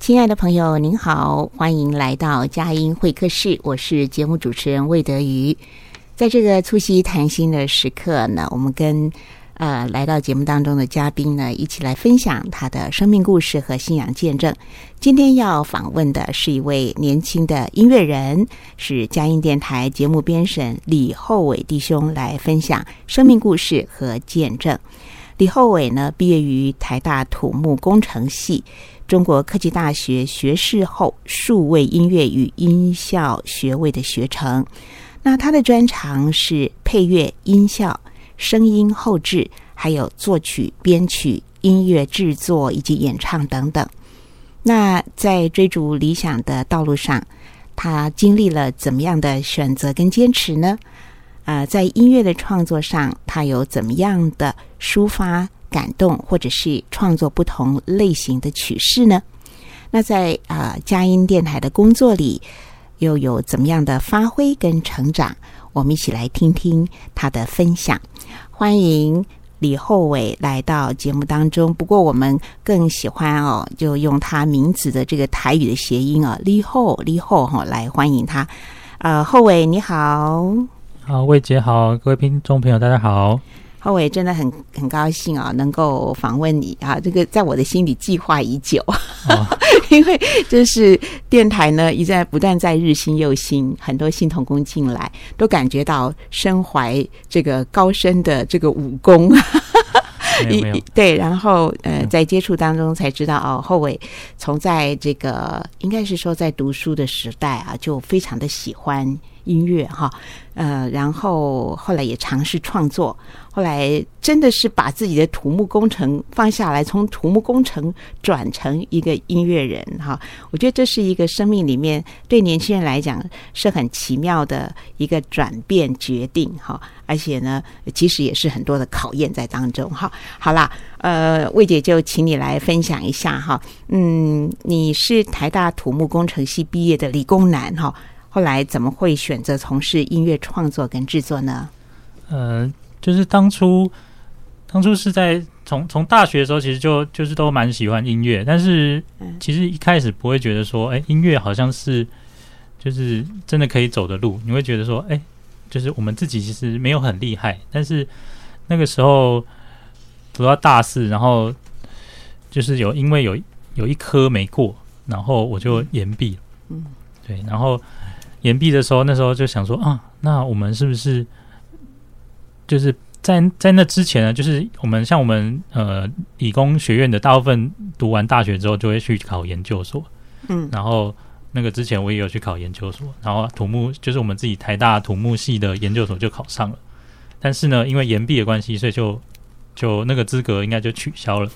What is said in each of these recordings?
亲爱的朋友，您好，欢迎来到佳音会客室，我是节目主持人魏德瑜。在这个促膝谈心的时刻呢，我们跟呃来到节目当中的嘉宾呢，一起来分享他的生命故事和信仰见证。今天要访问的是一位年轻的音乐人，是佳音电台节目编审李厚伟弟兄来分享生命故事和见证。李厚伟呢，毕业于台大土木工程系。中国科技大学学士后数位音乐与音效学位的学程，那他的专长是配乐、音效、声音后制，还有作曲、编曲、音乐制作以及演唱等等。那在追逐理想的道路上，他经历了怎么样的选择跟坚持呢？呃，在音乐的创作上，他有怎么样的抒发？感动，或者是创作不同类型的曲式呢？那在啊、呃、佳音电台的工作里，又有怎么样的发挥跟成长？我们一起来听听他的分享。欢迎李厚伟来到节目当中。不过我们更喜欢哦，就用他名字的这个台语的谐音啊、李厚李厚哈来欢迎他。呃，厚伟你好，好，魏姐好，各位听众朋友大家好。浩伟真的很很高兴啊，能够访问你啊！这个在我的心里计划已久，哦、因为就是电台呢一在不断在日新又新，很多新同工进来，都感觉到身怀这个高深的这个武功。对，然后呃，在接触当中才知道哦，后伟从在这个应该是说在读书的时代啊，就非常的喜欢音乐哈，呃，然后后来也尝试创作。后来真的是把自己的土木工程放下来，从土木工程转成一个音乐人哈。我觉得这是一个生命里面对年轻人来讲是很奇妙的一个转变决定哈。而且呢，其实也是很多的考验在当中哈。好啦，呃，魏姐就请你来分享一下哈。嗯，你是台大土木工程系毕业的理工男哈，后来怎么会选择从事音乐创作跟制作呢？呃。就是当初，当初是在从从大学的时候，其实就就是都蛮喜欢音乐，但是其实一开始不会觉得说，哎，音乐好像是就是真的可以走的路。你会觉得说，哎，就是我们自己其实没有很厉害，但是那个时候读到大四，然后就是有因为有有一科没过，然后我就延毕。嗯，对，然后延毕的时候，那时候就想说啊，那我们是不是？就是在在那之前呢，就是我们像我们呃理工学院的大部分读完大学之后就会去考研究所，嗯，然后那个之前我也有去考研究所，然后土木就是我们自己台大土木系的研究所就考上了，但是呢，因为延毕的关系，所以就就那个资格应该就取消了，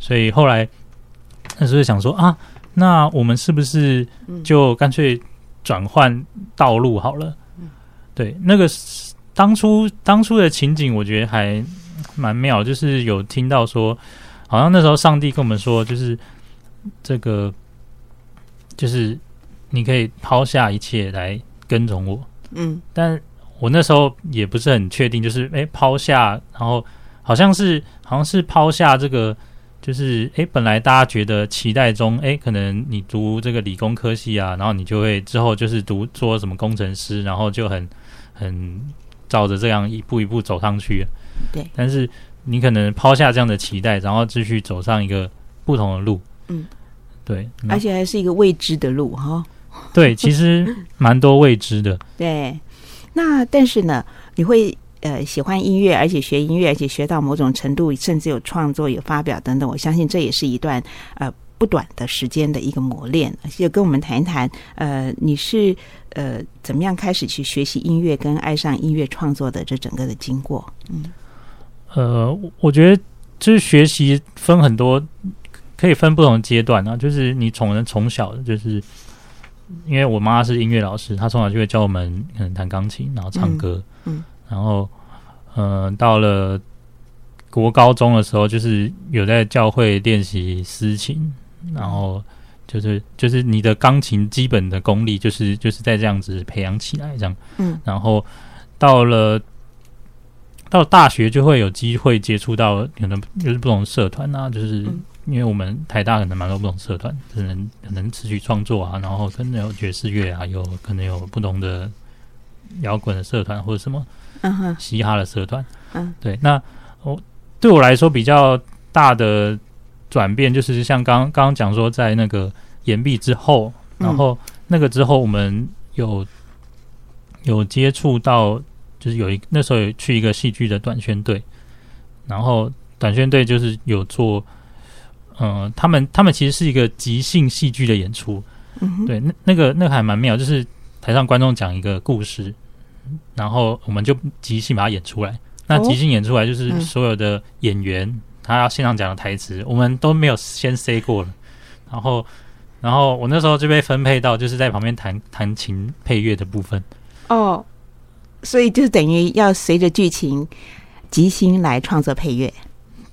所以后来那时候想说啊，那我们是不是就干脆转换道路好了？对，那个。当初当初的情景，我觉得还蛮妙，就是有听到说，好像那时候上帝跟我们说，就是这个，就是你可以抛下一切来跟从我。嗯，但我那时候也不是很确定，就是诶抛下，然后好像是好像是抛下这个，就是诶本来大家觉得期待中，诶可能你读这个理工科系啊，然后你就会之后就是读做什么工程师，然后就很很。照着这样一步一步走上去，对。但是你可能抛下这样的期待，然后继续走上一个不同的路，嗯，对。而且还是一个未知的路哈。对，其实蛮多未知的。对。那但是呢，你会呃喜欢音乐，而且学音乐，而且学到某种程度，甚至有创作、有发表等等。我相信这也是一段呃。不短的时间的一个磨练，就跟我们谈一谈，呃，你是呃怎么样开始去学习音乐，跟爱上音乐创作的这整个的经过？嗯，呃，我觉得就是学习分很多，可以分不同的阶段啊。就是你从人从小，就是因为我妈是音乐老师，她从小就会教我们可能弹钢琴，然后唱歌，嗯，嗯然后呃到了国高中的时候，就是有在教会练习私琴。然后就是就是你的钢琴基本的功力，就是就是在这样子培养起来这样。嗯，然后到了到了大学就会有机会接触到可能就是不同社团啊，就是因为我们台大可能蛮多不同社团，可能可能持续创作啊，然后可能有爵士乐啊，有可能有不同的摇滚的社团或者什么，嗯哼，嘻哈的社团，嗯，对。那我对我来说比较大的转变，就是像刚刚刚讲说，在那个岩壁之后，然后那个之后我们有有接触到，就是有一那时候有去一个戏剧的短宣队，然后短宣队就是有做。嗯、呃，他们他们其实是一个即兴戏剧的演出，嗯、对，那那个那个还蛮妙，就是台上观众讲一个故事，然后我们就即兴把它演出来。那即兴演出来就是所有的演员、哦嗯、他要现场讲的台词，我们都没有先 say 过了。然后，然后我那时候就被分配到就是在旁边弹弹琴配乐的部分。哦，所以就是等于要随着剧情即兴来创作配乐。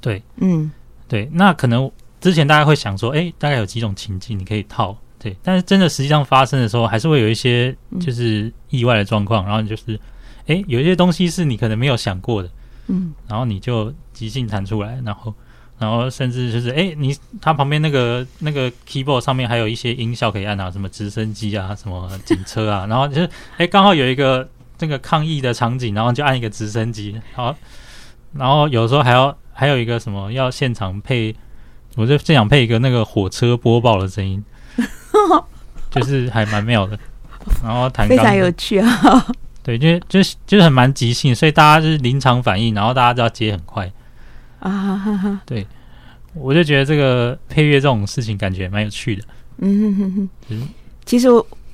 对，嗯，对，那可能。之前大家会想说，哎，大概有几种情境你可以套，对，但是真的实际上发生的时候，还是会有一些就是意外的状况，嗯、然后就是，哎，有一些东西是你可能没有想过的，嗯，然后你就即兴弹出来，然后，然后甚至就是，哎，你它旁边那个那个 keyboard 上面还有一些音效可以按啊，什么直升机啊，什么警车啊，然后就是，哎，刚好有一个这个抗议的场景，然后就按一个直升机，好，然后有时候还要还有一个什么要现场配。我就正想配一个那个火车播报的声音，就是还蛮妙的。然后弹，非常有趣啊！对，就就是就是很蛮即兴，所以大家就是临场反应，然后大家都要接很快啊。对，我就觉得这个配乐这种事情感觉蛮有趣的。嗯哼哼哼，嗯，其实。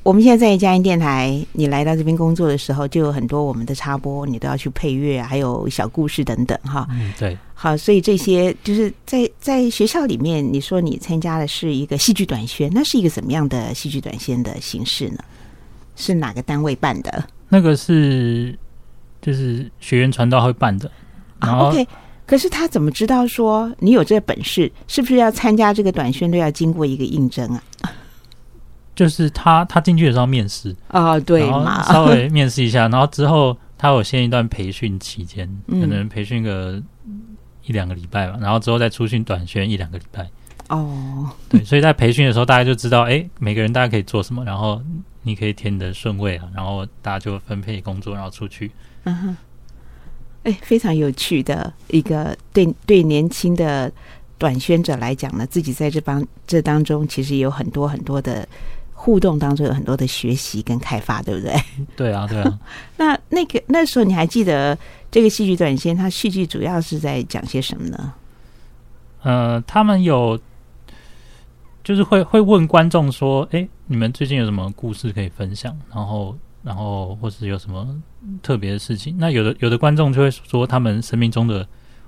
我们现在在嘉音电台，你来到这边工作的时候，就有很多我们的插播，你都要去配乐，还有小故事等等，哈。嗯，对。好，所以这些就是在在学校里面，你说你参加的是一个戏剧短宣，那是一个怎么样的戏剧短宣的形式呢？是哪个单位办的？那个是就是学员传道会办的。然后，啊，OK，可是他怎么知道说你有这个本事？是不是要参加这个短宣都要经过一个应征啊？就是他，他进去的时候面试啊，对嘛，稍微面试一下，然后之后他有先一段培训期间，可能培训个一两个礼拜吧，然后之后再出训短宣一两个礼拜。哦，对，所以在培训的时候，大家就知道，哎，每个人大家可以做什么，然后你可以填你的顺位啊，然后大家就分配工作，然后出去。嗯哼，哎，非常有趣的一个对对年轻的短宣者来讲呢，自己在这帮这当中其实有很多很多的。互动当中有很多的学习跟开发，对不对？对啊，对啊。那那个那时候你还记得这个戏剧短片，它戏剧主要是在讲些什么呢？呃，他们有就是会会问观众说：“哎，你们最近有什么故事可以分享？然后，然后或是有什么特别的事情？”那有的有的观众就会说他们生命中的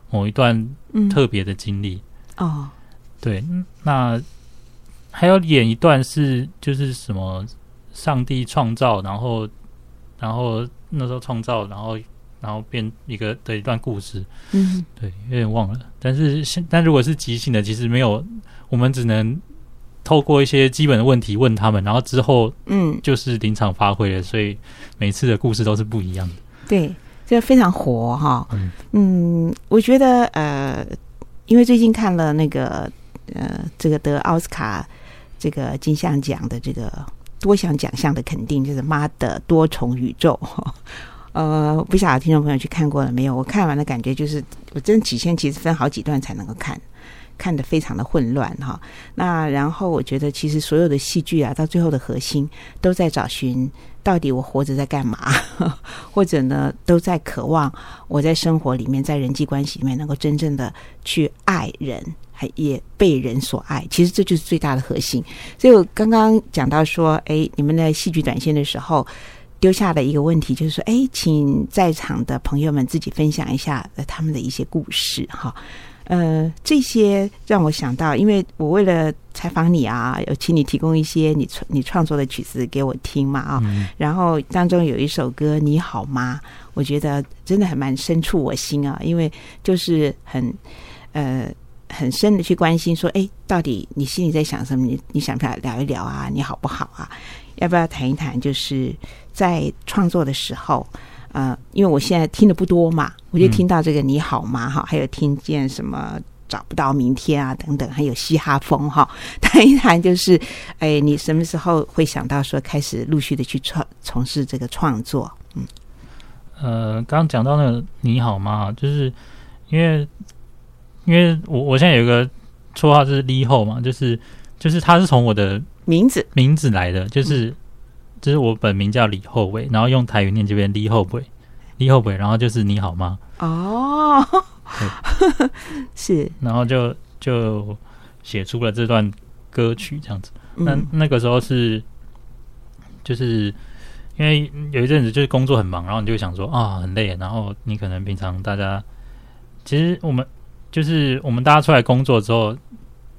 某一段特别的经历。嗯、哦，对，那。还要演一段是就是什么上帝创造，然后然后那时候创造，然后然后变一个的一段故事。嗯，对，有点忘了。但是现但如果是即兴的，其实没有，我们只能透过一些基本的问题问他们，然后之后嗯就是临场发挥了，所以每次的故事都是不一样的。对，这非常活哈。嗯嗯，我觉得呃，因为最近看了那个呃，这个得奥斯卡。这个金像奖的这个多项奖项的肯定，就是《妈的多重宇宙》。呃，不晓得听众朋友去看过了没有？我看完的感觉就是，我真几天其实分好几段才能够看，看得非常的混乱哈。那然后我觉得，其实所有的戏剧啊，到最后的核心都在找寻到底我活着在干嘛，或者呢，都在渴望我在生活里面，在人际关系里面能够真正的去爱人。还也被人所爱，其实这就是最大的核心。所以我刚刚讲到说，哎，你们在戏剧短线的时候丢下的一个问题，就是说，哎，请在场的朋友们自己分享一下他们的一些故事，哈，呃，这些让我想到，因为我为了采访你啊，有请你提供一些你创你创作的曲子给我听嘛，啊，嗯，然后当中有一首歌《你好吗》，我觉得真的还蛮深触我心啊，因为就是很呃。很深的去关心，说，哎，到底你心里在想什么？你你想不想聊一聊啊？你好不好啊？要不要谈一谈？就是在创作的时候，呃，因为我现在听的不多嘛，我就听到这个你好吗？哈，还有听见什么找不到明天啊等等，还有嘻哈风哈，谈一谈就是，哎，你什么时候会想到说开始陆续的去创从事这个创作？嗯，呃，刚刚讲到那个你好吗？就是因为因为我我现在有一个绰号就是李后嘛，就是就是他是从我的名字名字来的，就是、嗯、就是我本名叫李后伟，然后用台语念这边李后伟，李后伟，然后就是你好吗？哦。是，然后就就写出了这段歌曲这样子。那、嗯、那个时候是，就是因为有一阵子就是工作很忙，然后你就想说啊很累，然后你可能平常大家其实我们就是我们大家出来工作之后，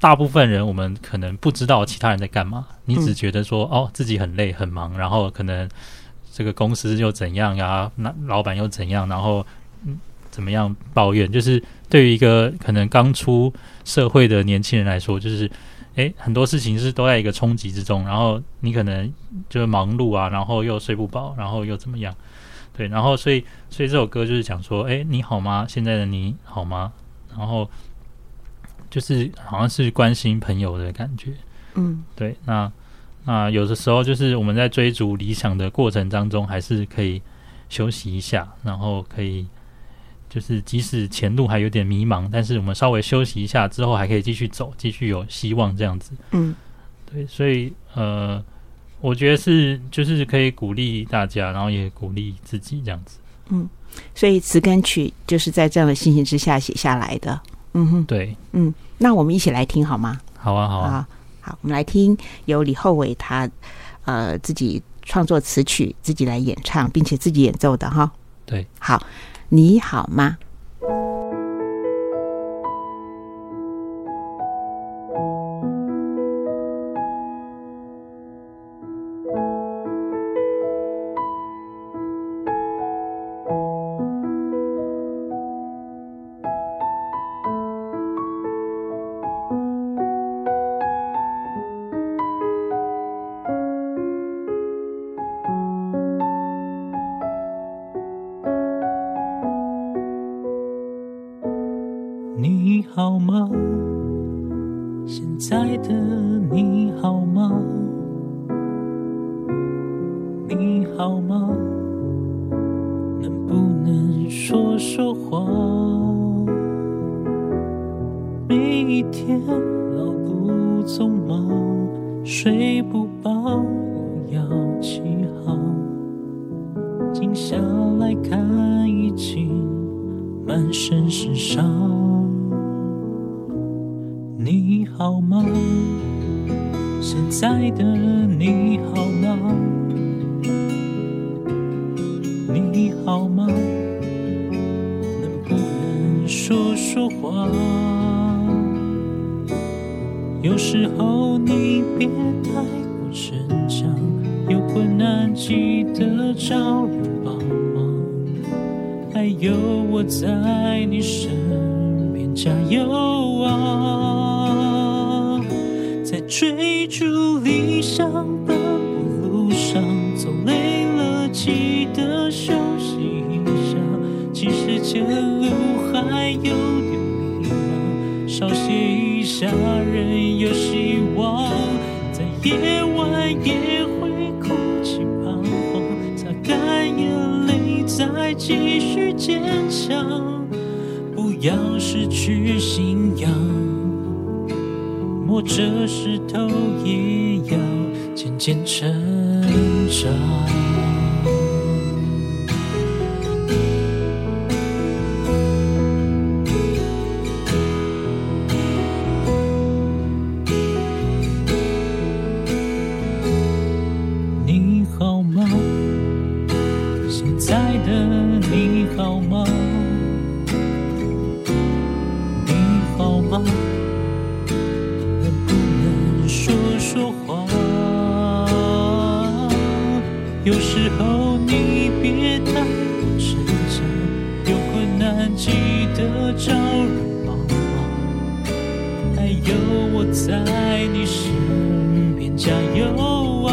大部分人我们可能不知道其他人在干嘛，你只觉得说、嗯、哦自己很累很忙，然后可能这个公司又怎样呀，那老板又怎样，然后嗯。怎么样抱怨？就是对于一个可能刚出社会的年轻人来说，就是诶，很多事情是都在一个冲击之中，然后你可能就是忙碌啊，然后又睡不饱，然后又怎么样？对，然后所以所以这首歌就是讲说，诶，你好吗？现在的你好吗？然后就是好像是关心朋友的感觉，嗯，对。那那有的时候就是我们在追逐理想的过程当中，还是可以休息一下，然后可以。就是即使前路还有点迷茫，但是我们稍微休息一下之后，还可以继续走，继续有希望这样子。嗯，对，所以呃，我觉得是就是可以鼓励大家，然后也鼓励自己这样子。嗯，所以词跟曲就是在这样的心情之下写下来的。嗯哼，对，嗯，那我们一起来听好吗？好啊，好啊，好，好，我们来听由李厚伟他呃自己创作词曲，自己来演唱，并且自己演奏的哈。对，好。你好吗？满身是伤，你好吗？现在的你好吗？你好吗？能不能说说话？有时候你别太过逞强，有困难记得找。我在你身边加油啊，在追逐理想的路上，走累了记得休息一下，即使前路还有点迷茫，稍歇一下仍有希望。在夜晚。去坚强，不要失去信仰。摸着石头，也要渐渐成长。加油啊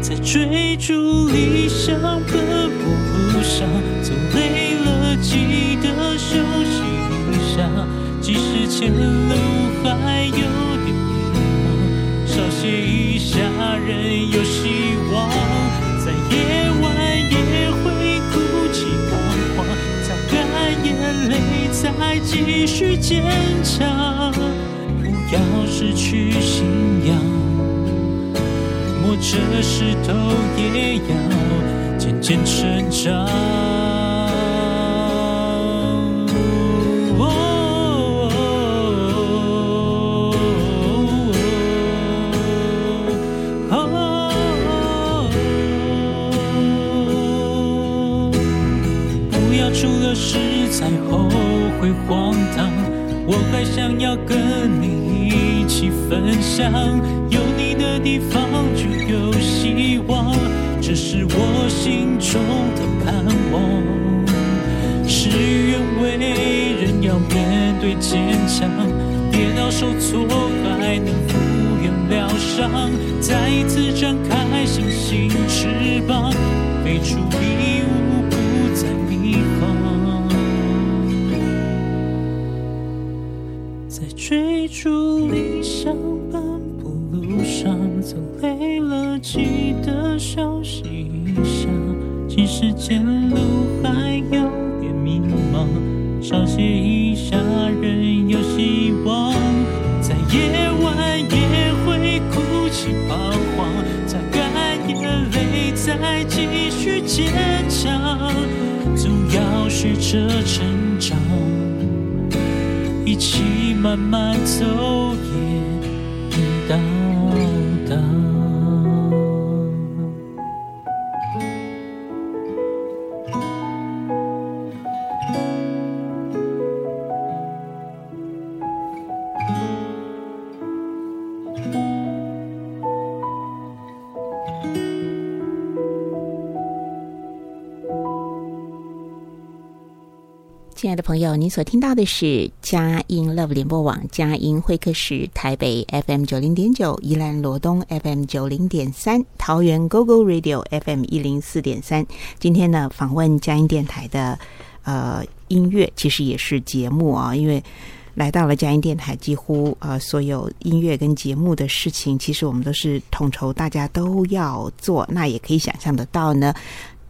在追逐理想奔波路上走累了记得休息一下即使前路还有点迷茫稍歇一下仍有希望在夜晚也会哭泣彷徨。擦干眼泪再继续坚强。要失去信仰摸着石头也要渐渐成长哦哦哦哦哦哦不要出了事才后悔荒唐我还想要更分享，有你的地方就有希望，这是我心中的盼望。事与愿违，人要面对坚强，跌倒受挫还能复原疗伤，再一次展开星星翅膀，飞出一再继续坚强。总要学着成长。一起慢慢走，也爱的朋友，您所听到的是佳音 Love 联播网佳音会客室，台北 FM 九零点九，宜兰罗东 FM 九零点三，桃园 GoGo Radio FM 一零四点三。今天呢，访问佳音电台的呃音乐，其实也是节目啊，因为来到了佳音电台，几乎呃所有音乐跟节目的事情，其实我们都是统筹，大家都要做。那也可以想象得到呢。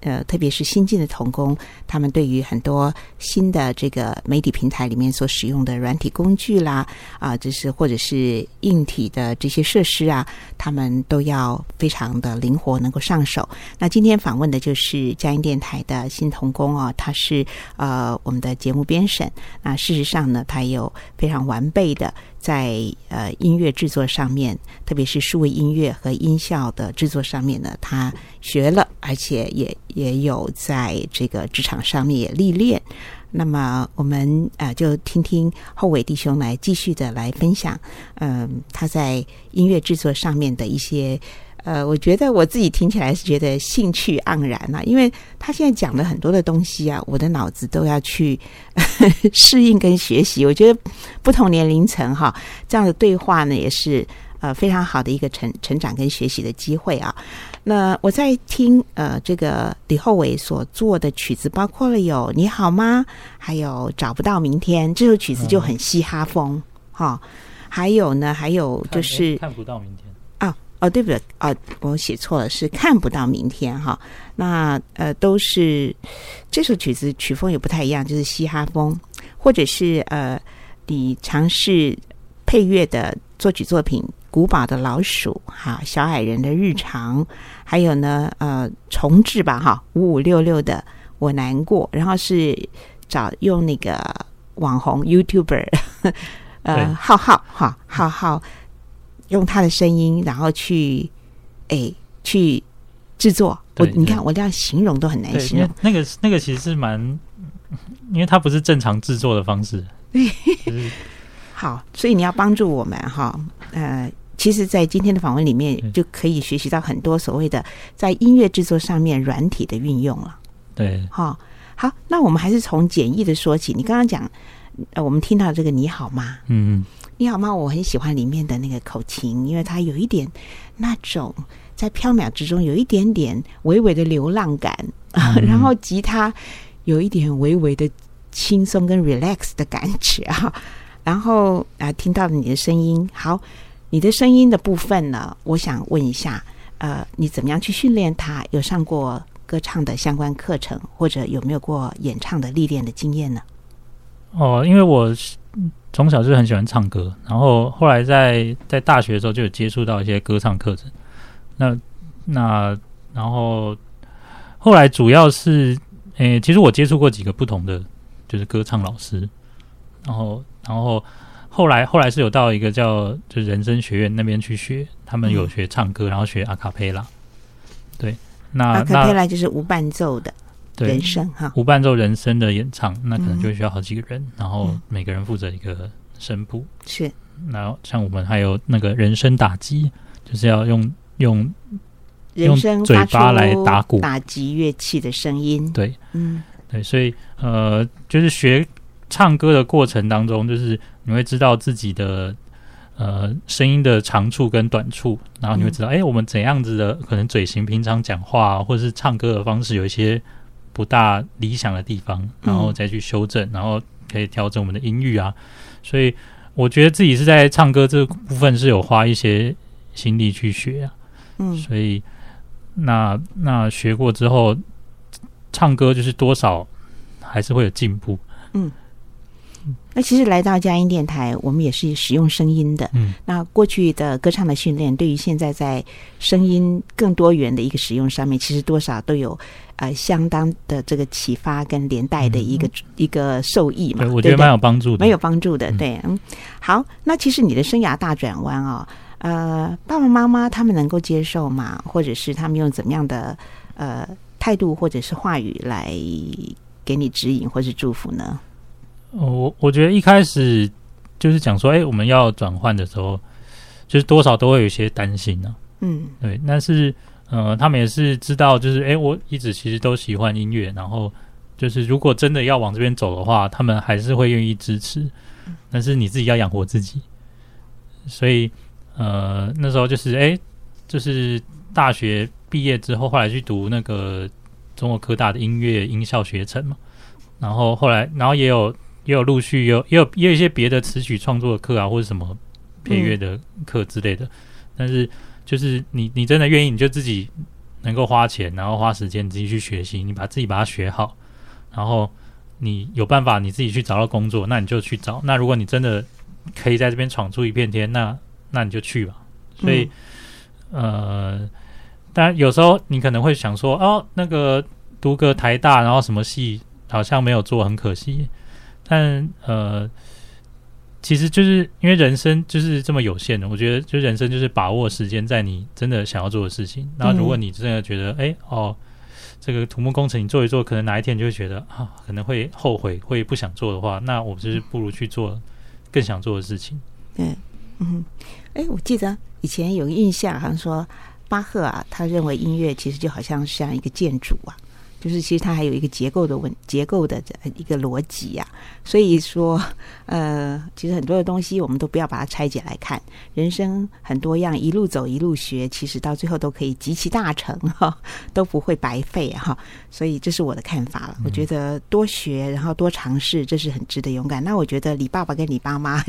呃，特别是新进的童工，他们对于很多新的这个媒体平台里面所使用的软体工具啦，啊，就是或者是硬体的这些设施啊，他们都要非常的灵活，能够上手。那今天访问的就是佳音电台的新童工啊，他是呃我们的节目编审。那事实上呢，他有非常完备的。在呃音乐制作上面，特别是数位音乐和音效的制作上面呢，他学了，而且也也有在这个职场上面也历练。那么我们啊、就听听后伟弟兄来继续的来分享，嗯、他在音乐制作上面的一些。呃，我觉得我自己听起来是觉得兴趣盎然啊，因为他现在讲了很多的东西啊，我的脑子都要去 适应跟学习。我觉得不同年龄层哈，这样的对话呢，也是呃非常好的一个成成长跟学习的机会啊。那我在听呃这个李厚伟所做的曲子，包括了有《你好吗》，还有《找不到明天》这首曲子就很嘻哈风哈、嗯。还有呢，还有就是看不到明天。哦，对不对？啊，我写错了，是看不到明天哈。那呃，都是这首曲子曲风也不太一样，就是嘻哈风，或者是呃，你尝试配乐的作曲作品《古堡的老鼠》哈，《小矮人的日常》，还有呢呃，重置吧哈，五五六六的《我难过》，然后是找用那个网红 YouTuber 呃浩浩哈浩浩。用他的声音，然后去，哎，去制作。我你看，我这样形容都很难形容。那个那个其实是蛮，因为它不是正常制作的方式。对，好，所以你要帮助我们哈。呃，其实，在今天的访问里面，就可以学习到很多所谓的在音乐制作上面软体的运用了。对，好，好，那我们还是从简易的说起。你刚刚讲，呃，我们听到这个你好吗？嗯嗯。你好吗？我很喜欢里面的那个口琴，因为它有一点那种在飘渺之中有一点点微微的流浪感，嗯、然后吉他有一点微微的轻松跟 relax 的感觉啊。然后啊、呃，听到了你的声音，好，你的声音的部分呢，我想问一下，呃，你怎么样去训练它？有上过歌唱的相关课程，或者有没有过演唱的历练的经验呢？哦，因为我从小就很喜欢唱歌，然后后来在在大学的时候就有接触到一些歌唱课程。那那然后后来主要是，诶，其实我接触过几个不同的，就是歌唱老师。然后然后后来后来是有到一个叫就人生学院那边去学，他们有学唱歌，然后学阿卡贝拉。对，那阿卡贝拉就是无伴奏的。人声哈，无伴奏人声的演唱，那可能就需要好几个人，嗯、然后每个人负责一个声部。是，然后像我们还有那个人声打击，就是要用用人声用嘴巴来打鼓，打击乐器的声音。对，嗯，对，所以呃，就是学唱歌的过程当中，就是你会知道自己的呃声音的长处跟短处，然后你会知道，哎、嗯，我们怎样子的可能嘴型平常讲话或者是唱歌的方式有一些。不大理想的地方，然后再去修正，嗯、然后可以调整我们的音域啊。所以我觉得自己是在唱歌这个部分是有花一些心力去学啊。嗯，所以那那学过之后，唱歌就是多少还是会有进步。嗯。那其实来到佳音电台，我们也是使用声音的。嗯，那过去的歌唱的训练，对于现在在声音更多元的一个使用上面，其实多少都有呃相当的这个启发跟连带的一个、嗯、一个受益嘛。对，我觉得蛮有帮助的，蛮有帮助的。对，嗯，好，那其实你的生涯大转弯啊、哦，呃，爸爸妈妈他们能够接受吗？或者是他们用怎么样的呃态度或者是话语来给你指引或是祝福呢？我我觉得一开始就是讲说，哎，我们要转换的时候，就是多少都会有一些担心呢、啊。嗯，对。但是，呃，他们也是知道，就是哎，我一直其实都喜欢音乐，然后就是如果真的要往这边走的话，他们还是会愿意支持。但是你自己要养活自己，所以，呃，那时候就是哎，就是大学毕业之后，后来去读那个中国科大的音乐音效学程嘛，然后后来，然后也有。也有陆续有也有也有一些别的词曲创作的课啊，或者什么配乐的课之类的。但是就是你你真的愿意，你就自己能够花钱，然后花时间自己去学习，你把自己把它学好，然后你有办法你自己去找到工作，那你就去找。那如果你真的可以在这边闯出一片天，那那你就去吧。所以、嗯、呃，当然有时候你可能会想说，哦，那个读个台大，然后什么系好像没有做，很可惜。但呃，其实就是因为人生就是这么有限的，我觉得就人生就是把握时间在你真的想要做的事情。然后如果你真的觉得，哎、嗯、哦，这个土木工程你做一做，可能哪一天你就会觉得啊，可能会后悔，会不想做的话，那我就是不如去做更想做的事情。对，嗯，哎，我记得以前有个印象，好像说巴赫啊，他认为音乐其实就好像像一个建筑啊。就是其实它还有一个结构的问结构的一个逻辑呀，所以说呃，其实很多的东西我们都不要把它拆解来看，人生很多样，一路走一路学，其实到最后都可以集其大成哈，都不会白费哈。所以这是我的看法了。我觉得多学，然后多尝试，这是很值得勇敢。那我觉得李爸爸跟李妈妈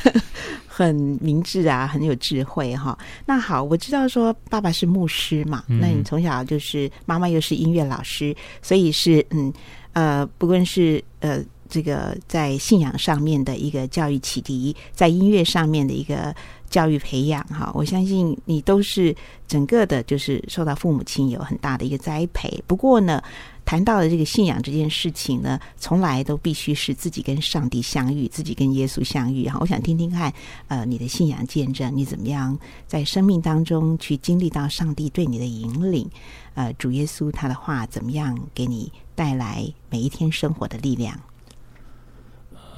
很很明智啊，很有智慧哈。那好，我知道说爸爸是牧师嘛，那你从小就是妈妈又是音乐老师。所以是嗯呃，不论是呃这个在信仰上面的一个教育启迪，在音乐上面的一个教育培养哈，我相信你都是整个的，就是受到父母亲有很大的一个栽培。不过呢，谈到了这个信仰这件事情呢，从来都必须是自己跟上帝相遇，自己跟耶稣相遇哈。我想听听看，呃，你的信仰见证，你怎么样在生命当中去经历到上帝对你的引领。呃，主耶稣他的话怎么样给你带来每一天生活的力量？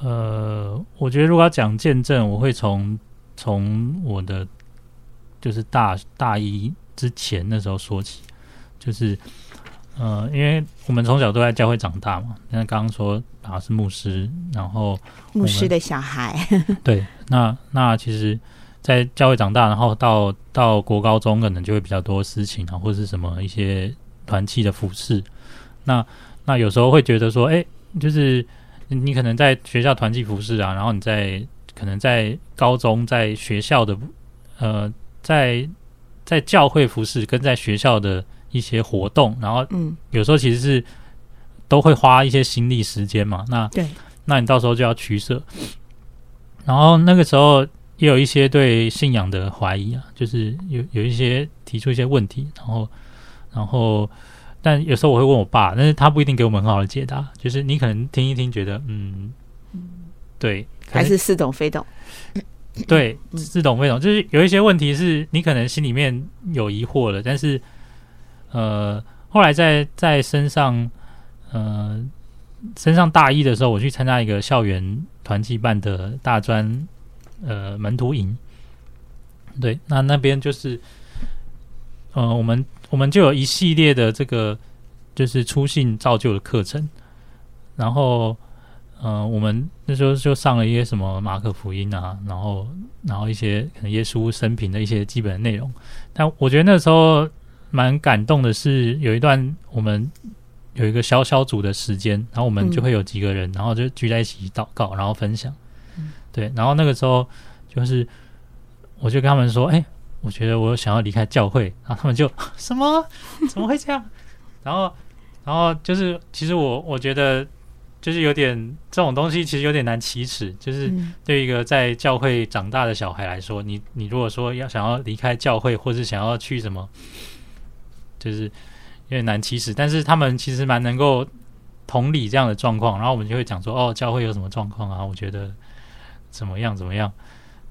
呃，我觉得如果要讲见证，我会从从我的就是大大一之前那时候说起，就是呃，因为我们从小都在教会长大嘛，那刚刚说啊是牧师，然后牧师的小孩，对，那那其实。在教会长大，然后到到国高中，可能就会比较多事情啊，或者是什么一些团契的服饰。那那有时候会觉得说，哎，就是你可能在学校团契服饰啊，然后你在可能在高中在学校的呃，在在教会服饰跟在学校的一些活动，然后嗯，有时候其实是都会花一些心力时间嘛。那对，那你到时候就要取舍。然后那个时候也有一些对信仰的怀疑啊，就是有有一些提出一些问题，然后然后。但有时候我会问我爸，但是他不一定给我们很好的解答。就是你可能听一听，觉得嗯，对，还是似懂非懂。对，似懂非懂，就是有一些问题是你可能心里面有疑惑了，但是呃，后来在在身上呃身上大一的时候，我去参加一个校园团契办的大专呃门徒营。对，那那边就是呃我们。我们就有一系列的这个就是初信造就的课程，然后，嗯、呃，我们那时候就上了一些什么马可福音啊，然后，然后一些可能耶稣生平的一些基本的内容。但我觉得那时候蛮感动的是，有一段我们有一个小小组的时间，然后我们就会有几个人，然后就聚在一起祷告，然后分享。对，然后那个时候就是，我就跟他们说，哎。我觉得我想要离开教会，然后他们就 什么？怎么会这样？然后，然后就是，其实我我觉得就是有点这种东西，其实有点难启齿。就是对一个在教会长大的小孩来说，你你如果说要想要离开教会，或是想要去什么，就是有点难启齿。但是他们其实蛮能够同理这样的状况，然后我们就会讲说：“哦，教会有什么状况啊？我觉得怎么样怎么样。”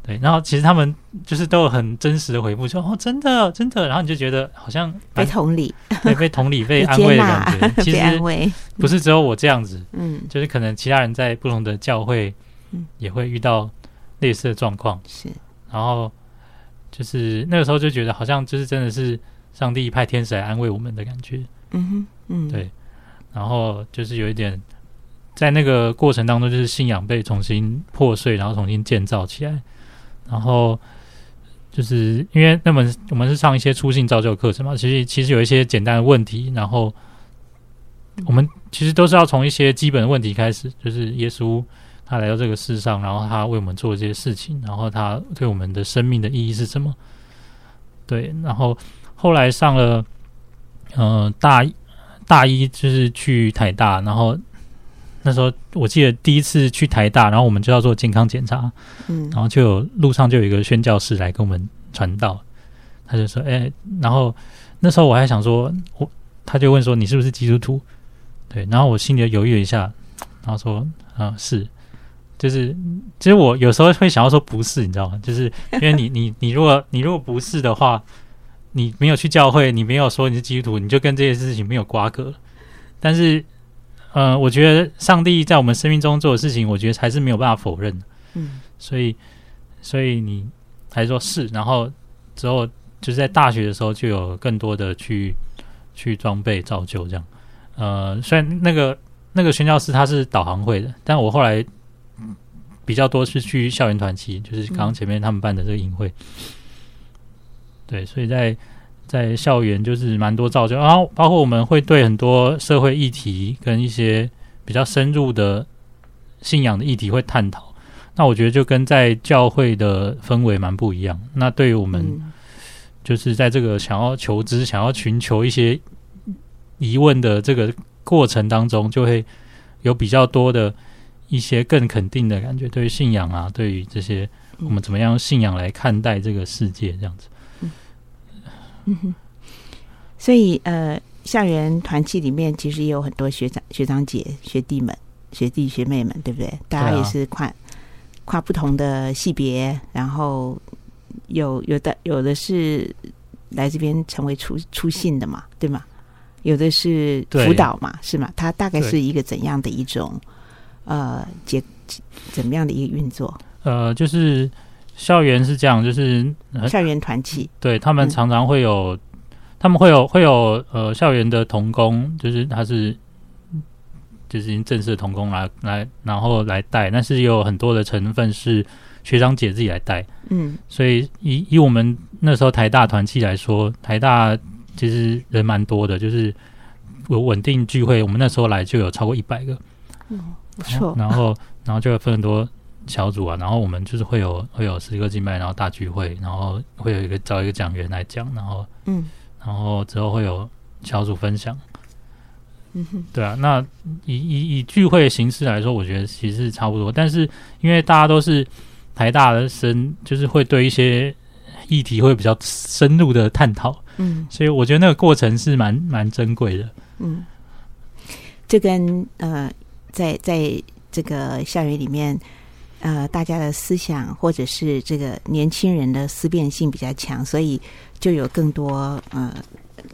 对，然后其实他们就是都有很真实的回复，说哦，真的，真的，然后你就觉得好像被同理，对，被同理、被安慰的感觉。其实安慰不是只有我这样子，嗯，就是可能其他人在不同的教会，嗯，也会遇到类似的状况，是。然后就是那个时候就觉得好像就是真的是上帝派天使来安慰我们的感觉，嗯哼，嗯，对。然后就是有一点在那个过程当中，就是信仰被重新破碎，然后重新建造起来。然后就是因为那么我们是上一些初信造就课程嘛，其实其实有一些简单的问题，然后我们其实都是要从一些基本的问题开始，就是耶稣他来到这个世上，然后他为我们做这些事情，然后他对我们的生命的意义是什么？对，然后后来上了呃大大一就是去台大，然后。那时候我记得第一次去台大，然后我们就要做健康检查，嗯，然后就有路上就有一个宣教士来跟我们传道，他就说：“哎、欸，然后那时候我还想说，我他就问说你是不是基督徒？对，然后我心里犹豫了一下，然后说啊是，就是其实我有时候会想要说不是，你知道吗？就是因为你你你如果你如果不是的话，你没有去教会，你没有说你是基督徒，你就跟这些事情没有瓜葛，但是。”呃，我觉得上帝在我们生命中做的事情，我觉得还是没有办法否认的。嗯，所以，所以你还说是，然后之后就是在大学的时候就有更多的去去装备造就这样。呃，虽然那个那个宣教师他是导航会的，但我后来比较多是去校园团契，就是刚刚前面他们办的这个营会。对，所以在。在校园就是蛮多造就，然后包括我们会对很多社会议题跟一些比较深入的信仰的议题会探讨。那我觉得就跟在教会的氛围蛮不一样。那对于我们就是在这个想要求知、想要寻求一些疑问的这个过程当中，就会有比较多的一些更肯定的感觉。对于信仰啊，对于这些我们怎么样用信仰来看待这个世界，这样子。所以呃，校园团契里面其实也有很多学长、学长姐、学弟们、学弟学妹们，对不对？大家也是跨、跨不同的系别，然后有有的有的是来这边成为初初信的嘛，对吗？有的是辅导嘛，是吗？它大概是一个怎样的一种呃结怎么样的一个运作？呃，就是。校园是这样，就是校园团契，对他们常常会有，嗯、他们会有会有呃校园的童工，就是他是就是正式的童工来来，然后来带，但是也有很多的成分是学长姐自己来带，嗯，所以以以我们那时候台大团契来说，台大其实人蛮多的，就是有稳定聚会，我们那时候来就有超过一百个，嗯，不错。然后，然后就会分很多小组啊，然后我们就是会有会有十个敬拜，然后大聚会，然后会有一个找一个讲员来讲，然后嗯，然后之后会有小组分享。嗯哼，对啊，那以以以聚会的形式来说，我觉得其实是差不多，但是因为大家都是台大的生，就是会对一些议题会比较深入的探讨，嗯，所以我觉得那个过程是蛮蛮珍贵的，嗯，这跟呃，在在这个校园里面，呃，大家的思想或者是这个年轻人的思辨性比较强，所以就有更多呃。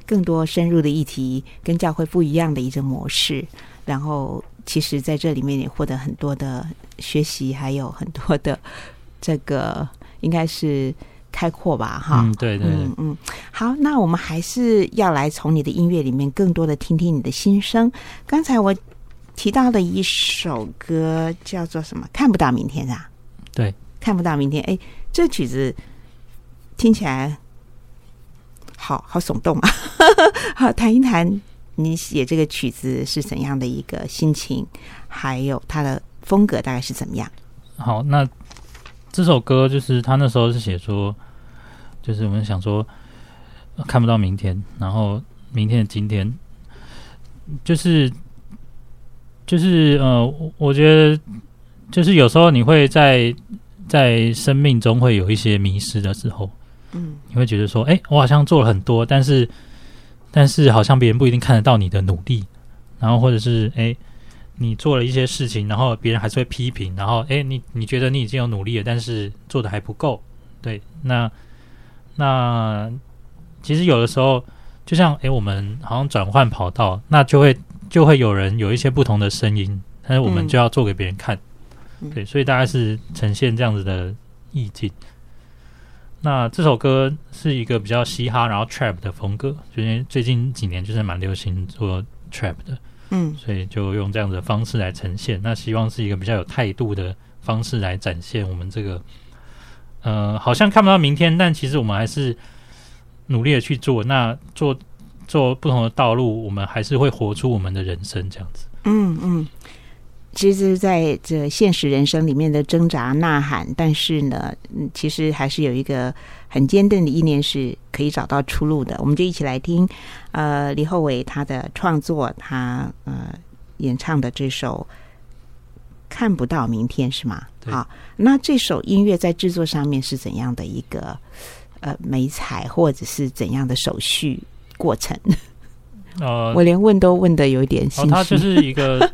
更多深入的议题，跟教会不一样的一种模式，然后其实在这里面也获得很多的学习，还有很多的这个应该是开阔吧，哈、嗯，对对，嗯嗯，好，那我们还是要来从你的音乐里面更多的听听你的心声。刚才我提到的一首歌叫做什么？看不到明天啊？对，看不到明天。哎，这曲子听起来。好好耸动啊！好，谈一谈你写这个曲子是怎样的一个心情，还有它的风格大概是怎么样？好，那这首歌就是他那时候是写说，就是我们想说看不到明天，然后明天的今天，就是就是呃，我觉得就是有时候你会在在生命中会有一些迷失的时候。嗯，你会觉得说，哎、欸，我好像做了很多，但是，但是好像别人不一定看得到你的努力，然后或者是，哎、欸，你做了一些事情，然后别人还是会批评，然后，哎、欸，你你觉得你已经有努力了，但是做的还不够，对，那那其实有的时候，就像，哎、欸，我们好像转换跑道，那就会就会有人有一些不同的声音，但是我们就要做给别人看，嗯、对，所以大概是呈现这样子的意境。那这首歌是一个比较嘻哈，然后 trap 的风格，就因为最近几年就是蛮流行做 trap 的，嗯，所以就用这样子的方式来呈现。那希望是一个比较有态度的方式来展现我们这个，呃，好像看不到明天，但其实我们还是努力的去做。那做做不同的道路，我们还是会活出我们的人生，这样子。嗯嗯。其实在这现实人生里面的挣扎呐喊，但是呢，嗯，其实还是有一个很坚定的意念，是可以找到出路的。我们就一起来听，呃，李厚伟他的创作，他呃演唱的这首《看不到明天》是吗？好，那这首音乐在制作上面是怎样的一个呃美彩，或者是怎样的手续过程？呃，我连问都问的有一点心虚。哦，它就是一个。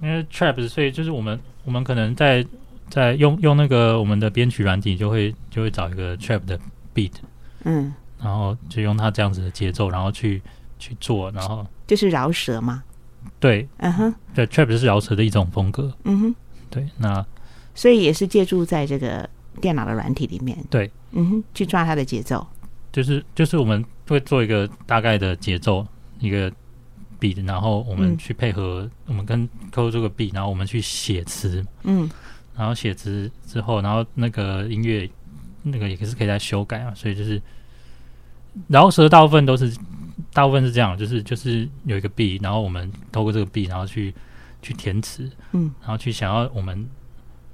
因为 trap，所以就是我们我们可能在在用用那个我们的编曲软体，就会就会找一个 trap 的 beat，嗯，然后就用它这样子的节奏，然后去去做，然后就是饶舌嘛，对，嗯哼，对，trap 是饶舌的一种风格，嗯哼，对，那所以也是借助在这个电脑的软体里面，对，嗯哼，去抓它的节奏，就是就是我们会做一个大概的节奏一个。beat，然后我们去配合，嗯、我们跟客户这个 beat，然后我们去写词，嗯，然后写词之后，然后那个音乐那个也是可以再修改啊，所以就是饶舌大部分都是大部分是这样，就是就是有一个 beat，然后我们透过这个 beat，然后去去填词，嗯，然后去想要我们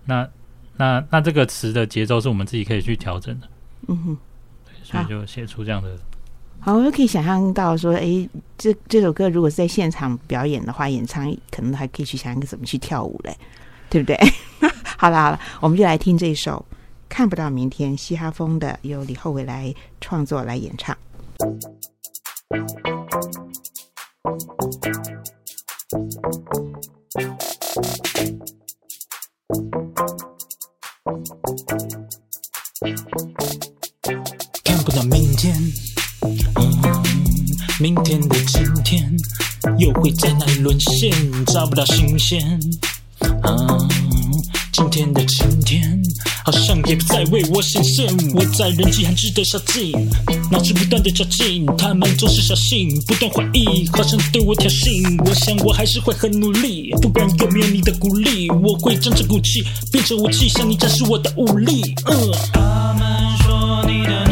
那那那这个词的节奏是我们自己可以去调整的，嗯哼，对，所以就写出这样的。好，我就可以想象到说，哎，这这首歌如果是在现场表演的话，演唱可能还可以去想一个怎么去跳舞嘞，对不对？好了好了，我们就来听这一首《看不到明天》嘻哈风的，由李厚伟来创作来演唱。明天的今天又会在哪里沦陷？找不到新鲜。嗯，今天的今天好像也不再为我显现。我在人迹罕至的小径，脑子不断的较劲，他们总是小心，不断怀疑，好像对我挑衅。我想我还是会很努力，不管有没有你的鼓励？我会将这股气变成武器，向你展示我的武力。嗯，他们说你的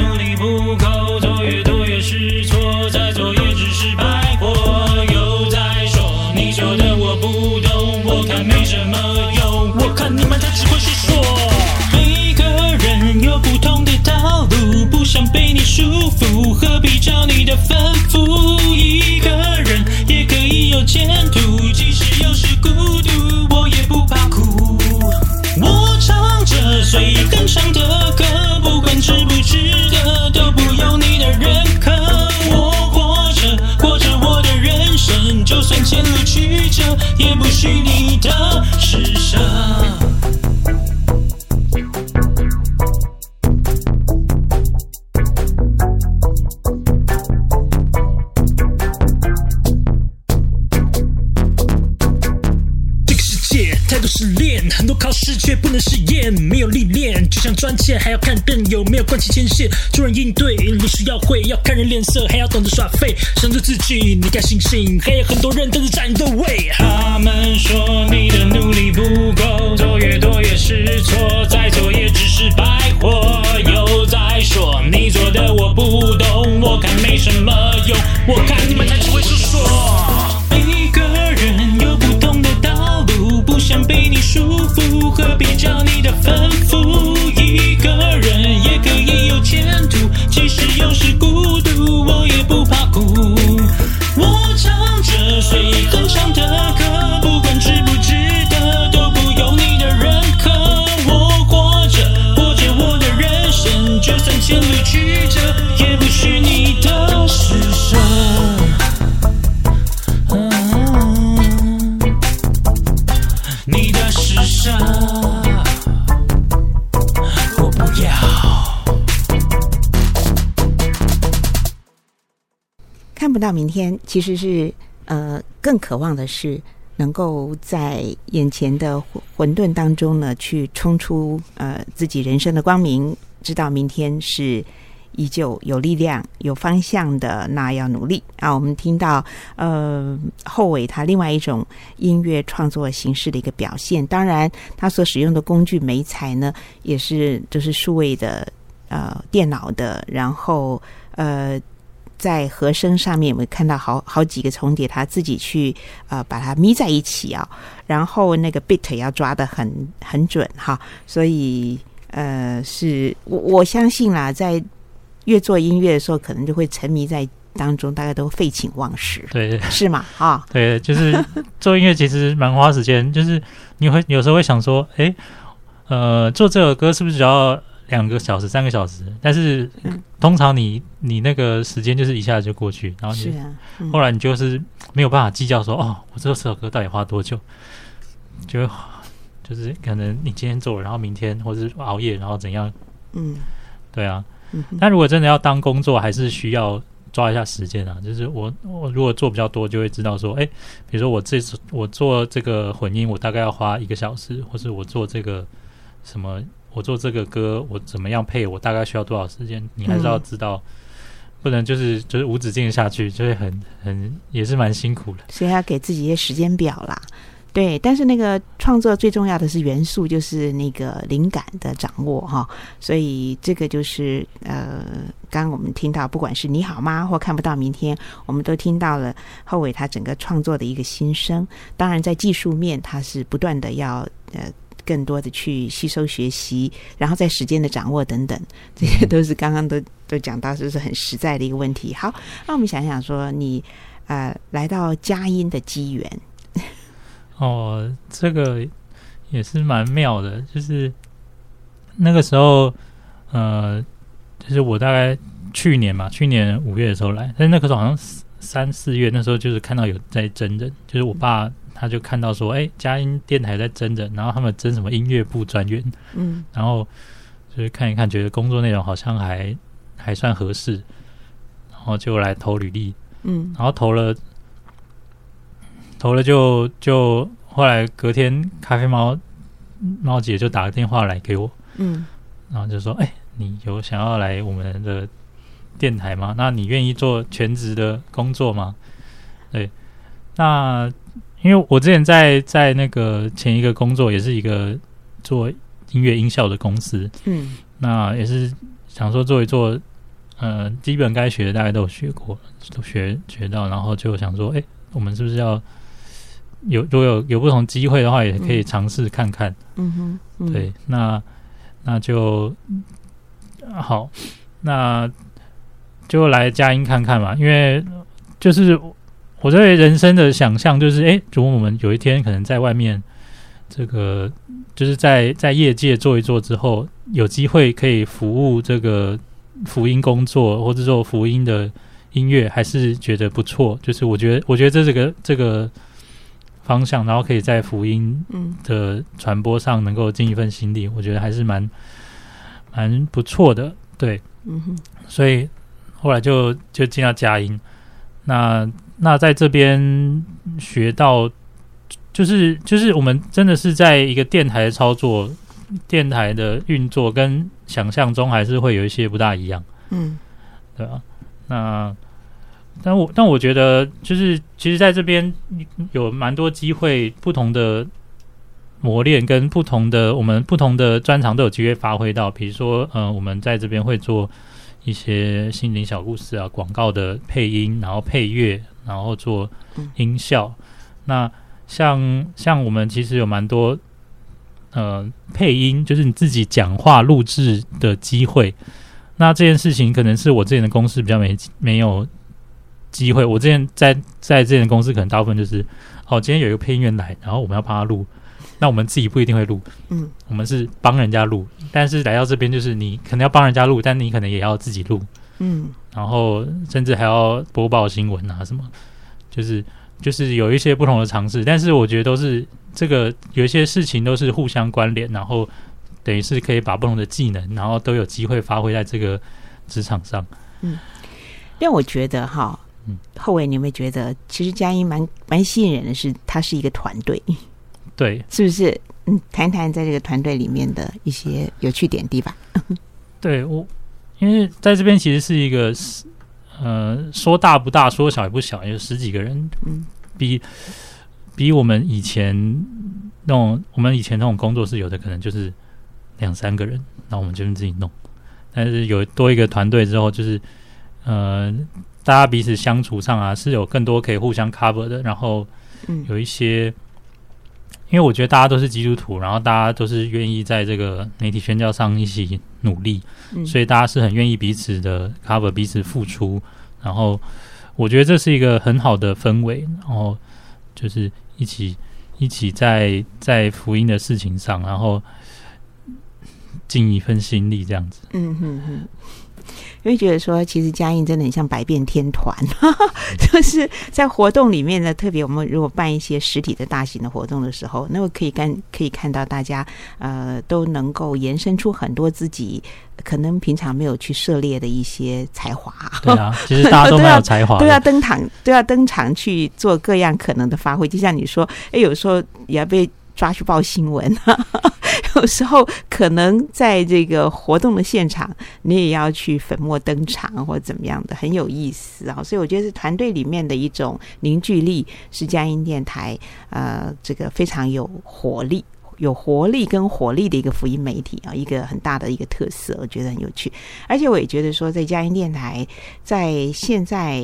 不同的道路，不想被你束缚，何必找你的吩咐？关系牵线。做人应对，历史要会，要看人脸色，还要懂得耍废。想着自己，你该醒醒，还有很多人等着占你的位。他们说你的明天，其实是呃更渴望的是能够在眼前的混沌当中呢，去冲出呃自己人生的光明，知道明天是依旧有力量、有方向的，那要努力啊！我们听到呃后伟他另外一种音乐创作形式的一个表现，当然他所使用的工具媒材呢，也是就是数位的呃电脑的，然后呃。在和声上面，我们看到好好几个重叠，他自己去呃把它眯在一起啊，然后那个 beat 要抓的很很准哈，所以呃是我我相信啦，在越做音乐的时候，可能就会沉迷在当中，大家都废寝忘食，对，是吗？哈，对，就是做音乐其实蛮花时间，就是你会有时候会想说，哎，呃，做这首歌是不是只要两个小时、三个小时，但是通常你你那个时间就是一下子就过去，然后你、啊嗯、后来你就是没有办法计较说哦，我这首歌到底花多久？就就是可能你今天做，然后明天或者是熬夜，然后怎样？嗯，对啊。嗯、但如果真的要当工作，还是需要抓一下时间啊。就是我我如果做比较多，就会知道说，哎，比如说我这次我做这个混音，我大概要花一个小时，或是我做这个什么。我做这个歌，我怎么样配？我大概需要多少时间？你还是要知道，不能就是就是无止境下去，就会很很也是蛮辛苦的。所以要给自己一些时间表啦。对，但是那个创作最重要的是元素，就是那个灵感的掌握哈。所以这个就是呃，刚刚我们听到，不管是你好吗，或看不到明天，我们都听到了后伟他整个创作的一个心声。当然，在技术面，他是不断的要呃。更多的去吸收学习，然后在时间的掌握等等，这些都是刚刚都都讲到，就是很实在的一个问题。好，那我们想想说，你呃来到佳音的机缘，哦，这个也是蛮妙的，就是那个时候，呃，就是我大概去年嘛，去年五月的时候来，但那个时候好像三四月，那时候就是看到有在征人，就是我爸。他就看到说，哎，佳音电台在征人，然后他们征什么音乐部专员，嗯，然后就是看一看，觉得工作内容好像还还算合适，然后就来投履历，嗯，然后投了，投了就就后来隔天，咖啡猫猫姐就打个电话来给我，嗯，然后就说，哎，你有想要来我们的电台吗？那你愿意做全职的工作吗？对，那。因为我之前在在那个前一个工作也是一个做音乐音效的公司，嗯，那也是想说做一做，呃，基本该学的大概都有学过，都学学到，然后就想说，哎，我们是不是要有如果有有不同机会的话，也可以尝试看看，嗯哼，嗯对，那那就好，那就来佳音看看嘛，因为就是我对人生的想象就是，哎，如果我们有一天可能在外面，这个就是在在业界做一做之后，有机会可以服务这个福音工作，或者做福音的音乐，还是觉得不错。就是我觉得，我觉得这是个这个方向，然后可以在福音的传播上能够尽一份心力，我觉得还是蛮蛮不错的。对，嗯哼，所以。后来就就进到佳音，那那在这边学到，就是就是我们真的是在一个电台的操作，电台的运作跟想象中还是会有一些不大一样，嗯，对啊，那但我但我觉得就是其实在这边有蛮多机会，不同的磨练跟不同的我们不同的专长都有机会发挥到，比如说嗯、呃，我们在这边会做。一些心灵小故事啊，广告的配音，然后配乐，然后做音效。嗯、那像像我们其实有蛮多呃配音，就是你自己讲话录制的机会。那这件事情可能是我之前的公司比较没没有机会。我之前在在之前的公司，可能大部分就是哦，今天有一个配音员来，然后我们要帮他录。那我们自己不一定会录，嗯，我们是帮人家录，但是来到这边就是你可能要帮人家录，但你可能也要自己录，嗯，然后甚至还要播报新闻啊什么，就是就是有一些不同的尝试，但是我觉得都是这个有一些事情都是互相关联，然后等于是可以把不同的技能，然后都有机会发挥在这个职场上，嗯，但我觉得哈，嗯，后伟你有没有觉得其实佳音蛮蛮吸引人的是，它是一个团队。对，是不是？嗯，谈谈在这个团队里面的一些有趣点滴吧。对我，因为在这边其实是一个，呃，说大不大，说小也不小，有十几个人，嗯，比比我们以前那种，我们以前那种工作室有的可能就是两三个人，那我们就自己弄。但是有多一个团队之后，就是呃，大家彼此相处上啊，是有更多可以互相 cover 的，然后有一些。因为我觉得大家都是基督徒，然后大家都是愿意在这个媒体宣教上一起努力，嗯、所以大家是很愿意彼此的 cover 彼此付出，然后我觉得这是一个很好的氛围，然后就是一起一起在在福音的事情上，然后尽一份心力这样子。嗯哼哼。因为觉得说，其实嘉应真的很像百变天团，就是在活动里面呢，特别我们如果办一些实体的大型的活动的时候，那么可以看可以看到大家呃都能够延伸出很多自己可能平常没有去涉猎的一些才华。对啊，其实大家都蛮有才华，都要登场，都要登场去做各样可能的发挥。就像你说，哎，有时候也要被抓去报新闻。有时候可能在这个活动的现场，你也要去粉墨登场或者怎么样的，很有意思啊。所以我觉得是团队里面的一种凝聚力，是佳音电台呃这个非常有活力、有活力跟活力的一个福音媒体啊，一个很大的一个特色，我觉得很有趣。而且我也觉得说，在佳音电台在现在，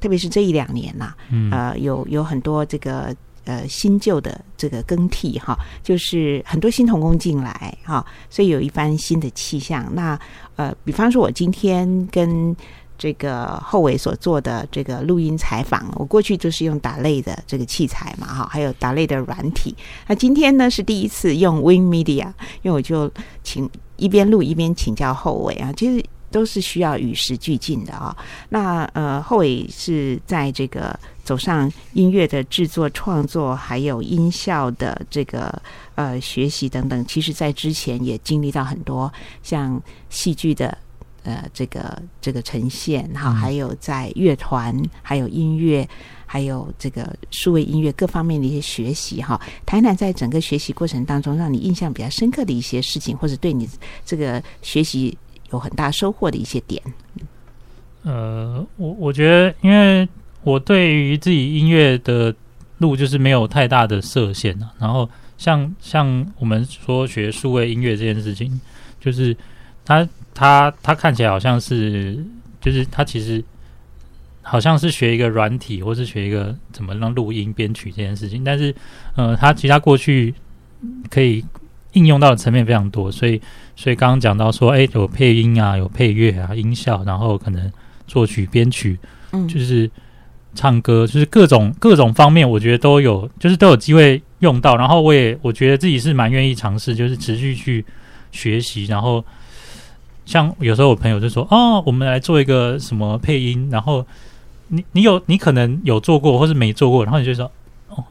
特别是这一两年呐、啊，呃，有有很多这个。呃，新旧的这个更替哈，就是很多新童工进来哈，所以有一番新的气象。那呃，比方说，我今天跟这个后伟所做的这个录音采访，我过去就是用打类的这个器材嘛哈，还有打类的软体。那今天呢是第一次用 Win Media，因为我就请一边录一边请教后伟啊，其实都是需要与时俱进的啊。那呃，后伟是在这个。走上音乐的制作、创作，还有音效的这个呃学习等等，其实在之前也经历到很多像戏剧的呃这个这个呈现哈，还有在乐团、还有音乐、还有这个数位音乐各方面的一些学习哈。谈谈在整个学习过程当中，让你印象比较深刻的一些事情，或者对你这个学习有很大收获的一些点。呃，我我觉得因为。我对于自己音乐的路就是没有太大的设限啊，然后像像我们说学数位音乐这件事情，就是他他他看起来好像是，就是他其实好像是学一个软体，或是学一个怎么让录音编曲这件事情，但是呃，他其他过去可以应用到的层面非常多，所以所以刚刚讲到说，哎，有配音啊，有配乐啊，音效，然后可能。作曲、编曲，嗯，就是唱歌，就是各种各种方面，我觉得都有，就是都有机会用到。然后我也我觉得自己是蛮愿意尝试，就是持续去学习。然后像有时候我朋友就说：“哦，我们来做一个什么配音。”然后你你有你可能有做过，或是没做过，然后你就说。哦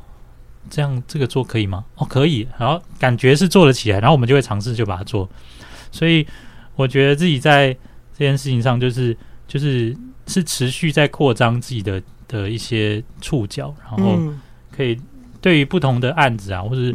这样这个做可以吗？哦，可以。然后感觉是做得起来，然后我们就会尝试就把它做。所以我觉得自己在这件事情上，就是就是是持续在扩张自己的的一些触角，然后可以对于不同的案子啊，或是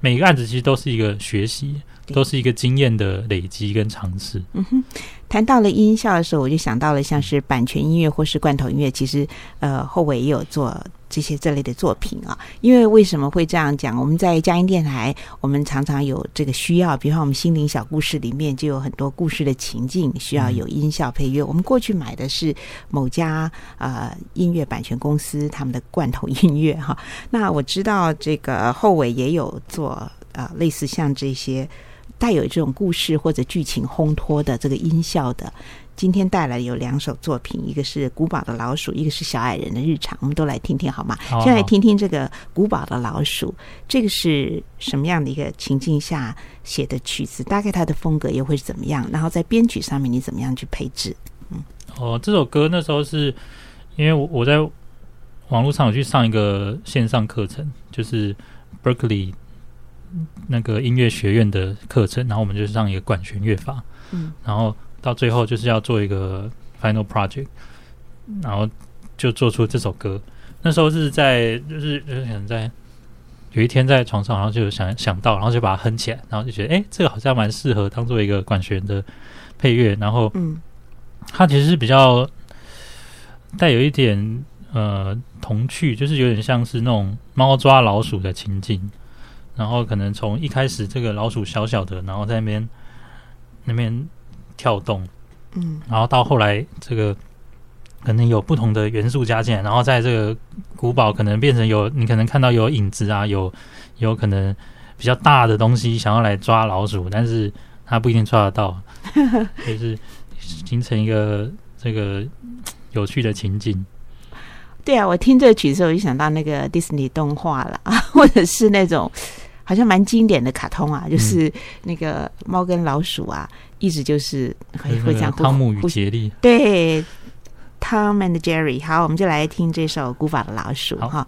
每个案子其实都是一个学习，都是一个经验的累积跟尝试。嗯哼，谈到了音效的时候，我就想到了像是版权音乐或是罐头音乐，其实呃后伟也有做。这些这类的作品啊，因为为什么会这样讲？我们在佳音电台，我们常常有这个需要，比方我们心灵小故事里面就有很多故事的情境需要有音效配乐。我们过去买的是某家呃音乐版权公司他们的罐头音乐哈。那我知道这个后伟也有做呃类似像这些带有这种故事或者剧情烘托的这个音效的。今天带来有两首作品，一个是《古堡的老鼠》，一个是《小矮人的日常》，我们都来听听好吗？好好，先来听听这个《古堡的老鼠》，这个是什么样的一个情境下写的曲子？大概它的风格又会是怎么样？然后在编曲上面你怎么样去配置？嗯，哦，这首歌那时候是因为我在网络上有去上一个线上课程，就是 Berkeley 那个音乐学院的课程，然后我们就上一个管弦乐法，嗯，然后。到最后就是要做一个 final project，然后就做出这首歌。那时候是在就是就是在有一天在床上，然后就想想到，然后就把它哼起来，然后就觉得哎，这个好像蛮适合当做一个管弦的配乐。然后，嗯，它其实是比较带有一点呃童趣，就是有点像是那种猫抓老鼠的情境。然后可能从一开始这个老鼠小小的，然后在那边那边。跳动，嗯，然后到后来，这个可能有不同的元素加进来，然后在这个古堡可能变成有你可能看到有影子啊，有有可能比较大的东西想要来抓老鼠，但是它不一定抓得到，就是形成一个这个有趣的情景。对啊，我听这曲子，我就想到那个迪士尼动画了啊，或者是那种。好像蛮经典的卡通啊，就是那个猫跟老鼠啊，一直就是会会这样。汤姆与杰利。对，Tom and Jerry。好，我们就来听这首《古法的老鼠》哈。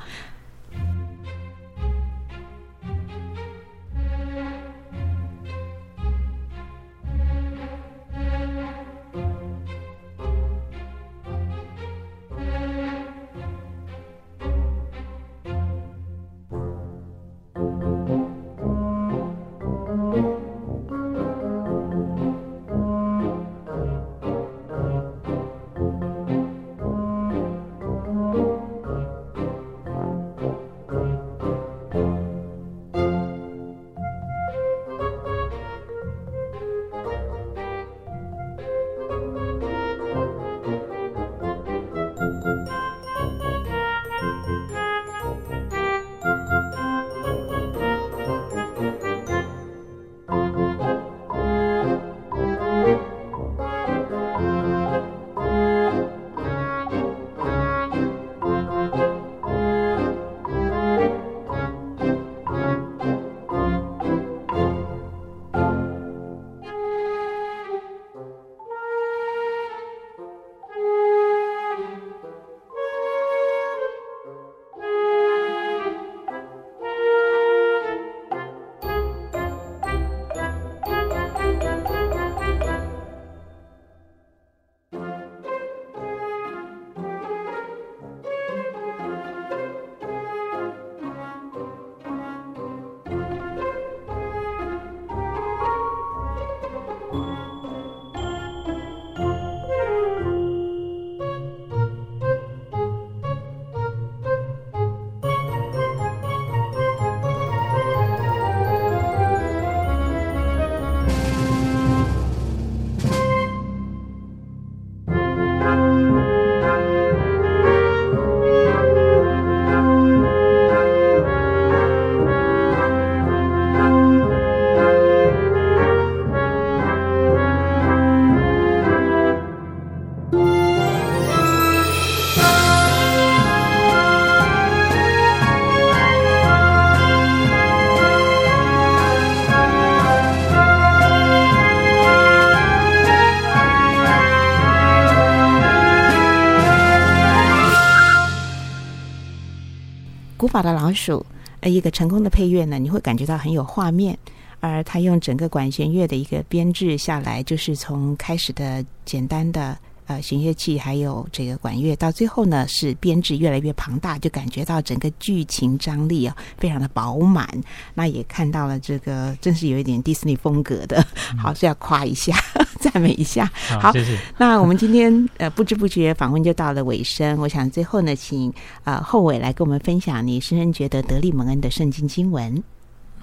法的老鼠，呃，一个成功的配乐呢，你会感觉到很有画面。而他用整个管弦乐的一个编制下来，就是从开始的简单的呃弦乐器，还有这个管乐，到最后呢是编制越来越庞大，就感觉到整个剧情张力啊非常的饱满。那也看到了这个真是有一点迪士尼风格的，好，是要夸一下，赞美一下。好，谢谢。那我们今天呃不知不觉访问就到了尾声，我想最后呢，请呃后伟来跟我们分享你深深觉得得利蒙恩的圣经经文。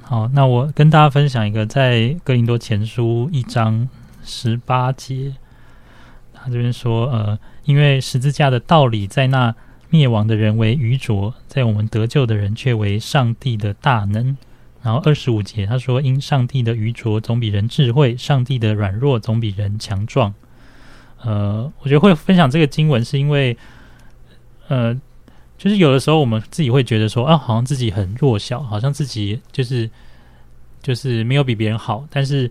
好，那我跟大家分享一个在哥林多前书一章十八节，他这边说，呃，因为十字架的道理在那灭亡的人为愚拙，在我们得救的人却为上帝的大能。然后二十五节他说，因上帝的愚拙总比人智慧，上帝的软弱总比人强壮。呃，我觉得会分享这个经文是因为，呃。就是有的时候，我们自己会觉得说啊，好像自己很弱小，好像自己就是就是没有比别人好。但是，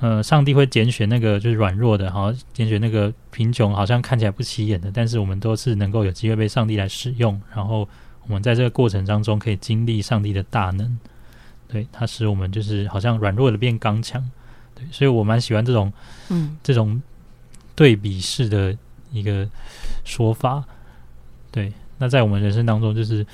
呃，上帝会拣选那个就是软弱的，好像拣选那个贫穷，好像看起来不起眼的。但是，我们都是能够有机会被上帝来使用。然后，我们在这个过程当中可以经历上帝的大能。对，它使我们就是好像软弱的变刚强。对，所以我蛮喜欢这种嗯这种对比式的一个说法。对。那在我们人生当中，就是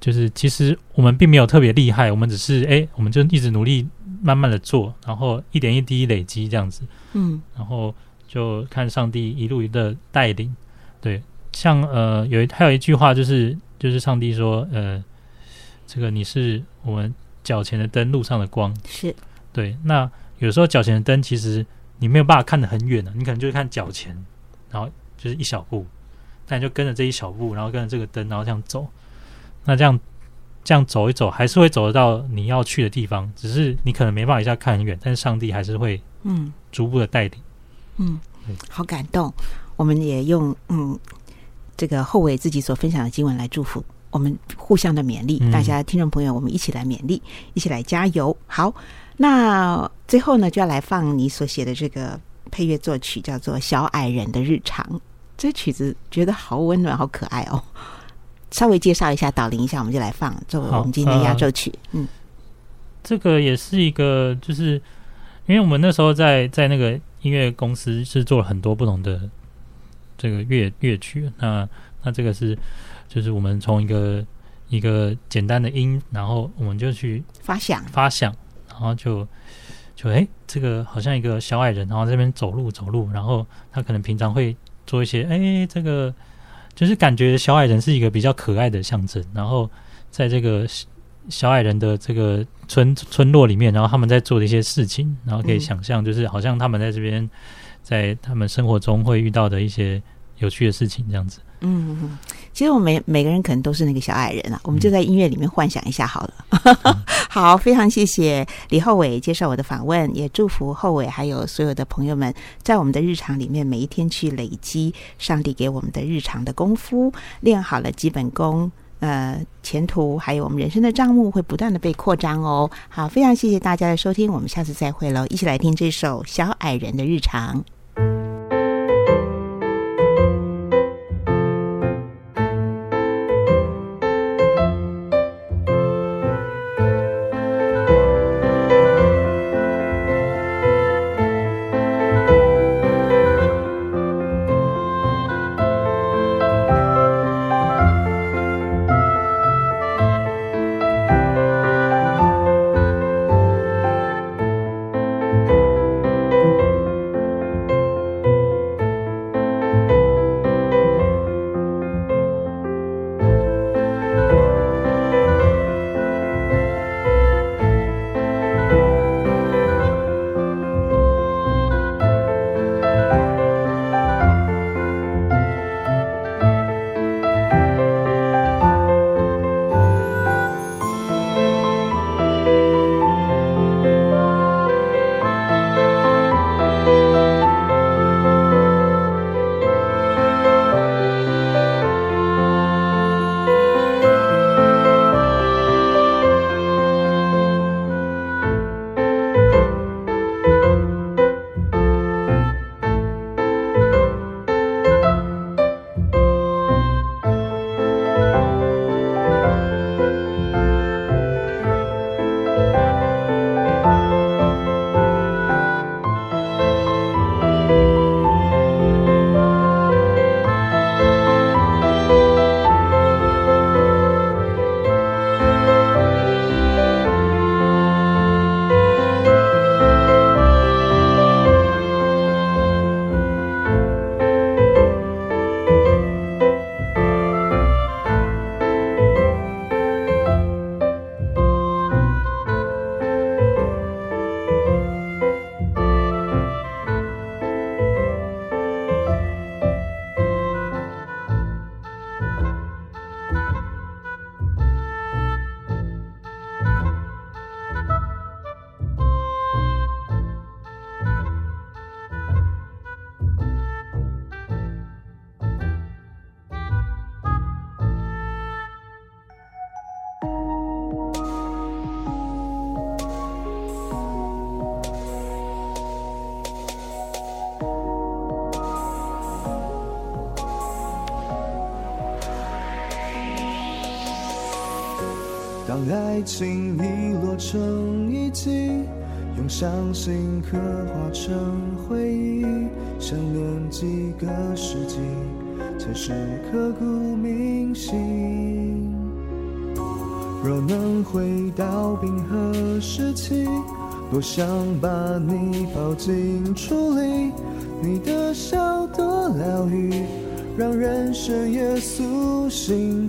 就是，其实我们并没有特别厉害，我们只是哎，我们就一直努力，慢慢的做，然后一点一滴累积这样子，嗯，然后就看上帝一路的带领。对，像呃，有一还有一句话，就是就是上帝说，呃，这个你是我们脚前的灯，路上的光。是，对。那有时候脚前的灯，其实你没有办法看得很远的，你可能就是看脚前，然后就是一小步。那你就跟着这一小步，然后跟着这个灯，然后这样走。那这样这样走一走，还是会走得到你要去的地方。只是你可能没办法一下看很远，但是上帝还是会嗯逐步的带领。嗯，好感动。我们也用嗯这个后伟自己所分享的经文来祝福我们，互相的勉励。嗯、大家听众朋友，我们一起来勉励，一起来加油。好，那最后呢，就要来放你所写的这个配乐作曲，叫做《小矮人的日常》。这曲子觉得好温暖，好可爱哦！稍微介绍一下，导聆一下，我们就来放作为我们今天的压轴曲。呃、嗯，这个也是一个，就是因为我们那时候在在那个音乐公司是做了很多不同的这个乐乐曲。那那这个是就是我们从一个一个简单的音，然后我们就去发响发响，然后就就哎，这个好像一个小矮人，然后这边走路走路，然后他可能平常会。做一些哎，这个就是感觉小矮人是一个比较可爱的象征。然后在这个小矮人的这个村村落里面，然后他们在做的一些事情，然后可以想象，就是好像他们在这边，在他们生活中会遇到的一些有趣的事情，这样子。嗯，其实我们每每个人可能都是那个小矮人啊，我们就在音乐里面幻想一下好了。嗯、好，非常谢谢李厚伟接受我的访问，也祝福厚伟还有所有的朋友们，在我们的日常里面每一天去累积上帝给我们的日常的功夫，练好了基本功，呃，前途还有我们人生的账目会不断的被扩张哦。好，非常谢谢大家的收听，我们下次再会喽，一起来听这首小矮人的日常。刻画成回忆，想念几个世纪，才是刻骨铭心。若能回到冰河时期，多想把你抱进处里，你的笑多疗愈，让人深夜苏醒。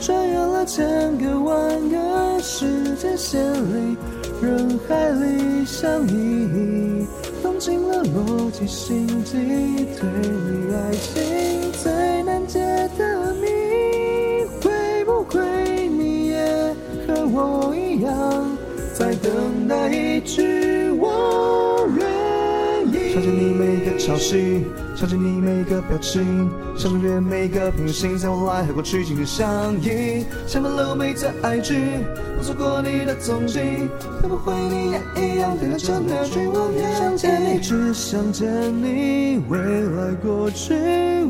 穿越了千个万个时间线里，人海里相依，用尽了逻辑心机推理爱情最难解的谜，会不会你也和我一样，在等待一句？想着你每个潮汐。想着你每个表情，想穿越每个平行，在未来和过去紧紧相依，像满了美的 IG，不错过你的踪迹，会不会你也一样等着那句我愿意？想见你，只想见你，未来过去，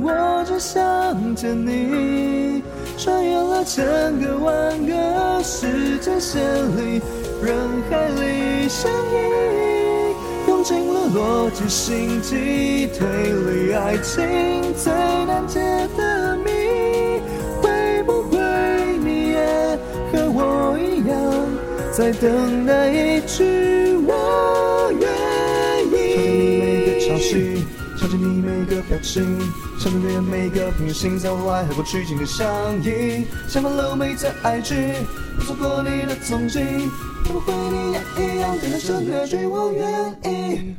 我只想见你，穿越了千个万个时间线里，人海里相依。逻辑、心机、推理，爱情最难解的谜，会不会你也和我一样，在等待一句我愿意？想着你每个潮汐，想着你每个表情，想穿越每个平行，在未来和过去紧紧相依，像满了美的 IG，不错过你的踪迹。会不会你也一样，等待着那句我愿意？